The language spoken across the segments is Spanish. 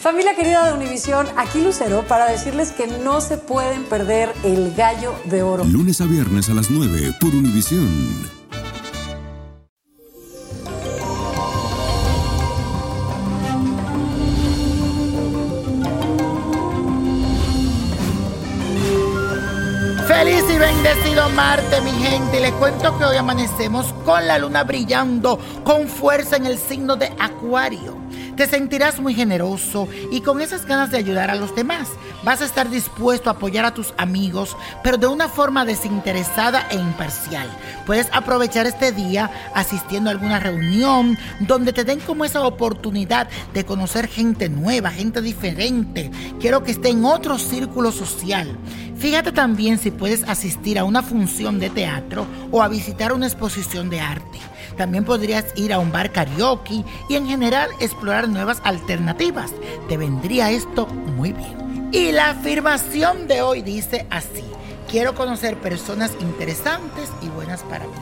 Familia querida de Univisión, aquí Lucero para decirles que no se pueden perder el gallo de oro. Lunes a viernes a las 9 por Univisión. Feliz y bendecido Marte, mi gente. Y les cuento que hoy amanecemos con la luna brillando con fuerza en el signo de Acuario. Te sentirás muy generoso y con esas ganas de ayudar a los demás. Vas a estar dispuesto a apoyar a tus amigos, pero de una forma desinteresada e imparcial. Puedes aprovechar este día asistiendo a alguna reunión donde te den como esa oportunidad de conocer gente nueva, gente diferente. Quiero que esté en otro círculo social. Fíjate también si puedes asistir a una función de teatro o a visitar una exposición de arte. También podrías ir a un bar karaoke y en general explorar nuevas alternativas. Te vendría esto muy bien. Y la afirmación de hoy dice así. Quiero conocer personas interesantes y buenas para mí.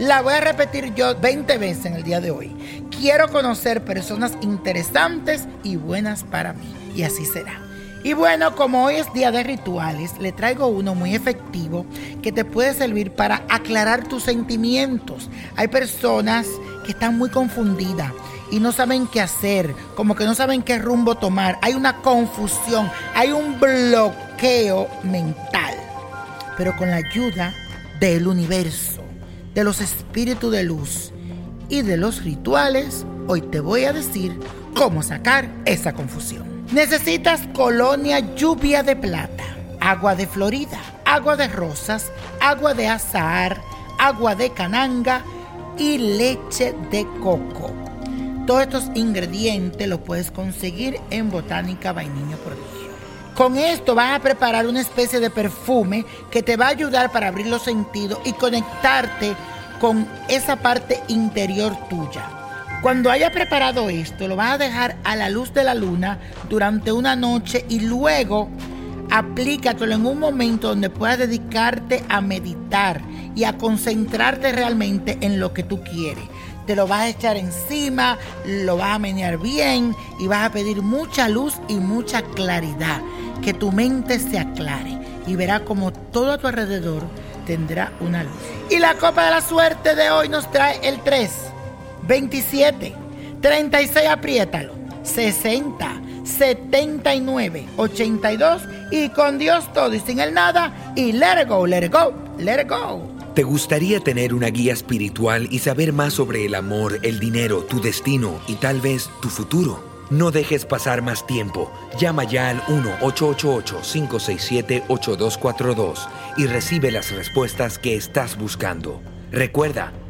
La voy a repetir yo 20 veces en el día de hoy. Quiero conocer personas interesantes y buenas para mí. Y así será. Y bueno, como hoy es día de rituales, le traigo uno muy efectivo que te puede servir para aclarar tus sentimientos. Hay personas que están muy confundidas y no saben qué hacer, como que no saben qué rumbo tomar. Hay una confusión, hay un bloqueo mental. Pero con la ayuda del universo, de los espíritus de luz y de los rituales, hoy te voy a decir cómo sacar esa confusión. Necesitas colonia lluvia de plata, agua de Florida, agua de rosas, agua de azahar, agua de cananga y leche de coco. Todos estos ingredientes los puedes conseguir en Botánica Vainiño Prodigio. Con esto vas a preparar una especie de perfume que te va a ayudar para abrir los sentidos y conectarte con esa parte interior tuya. Cuando hayas preparado esto, lo vas a dejar a la luz de la luna durante una noche y luego aplícatelo en un momento donde puedas dedicarte a meditar y a concentrarte realmente en lo que tú quieres. Te lo vas a echar encima, lo vas a menear bien y vas a pedir mucha luz y mucha claridad. Que tu mente se aclare y verás como todo a tu alrededor tendrá una luz. Y la copa de la suerte de hoy nos trae el 3. 27, 36, apriétalo, 60, 79, 82 y con Dios todo y sin el nada y let it go, let it go, let it go. ¿Te gustaría tener una guía espiritual y saber más sobre el amor, el dinero, tu destino y tal vez tu futuro? No dejes pasar más tiempo. Llama ya al 1-888-567-8242 y recibe las respuestas que estás buscando. Recuerda,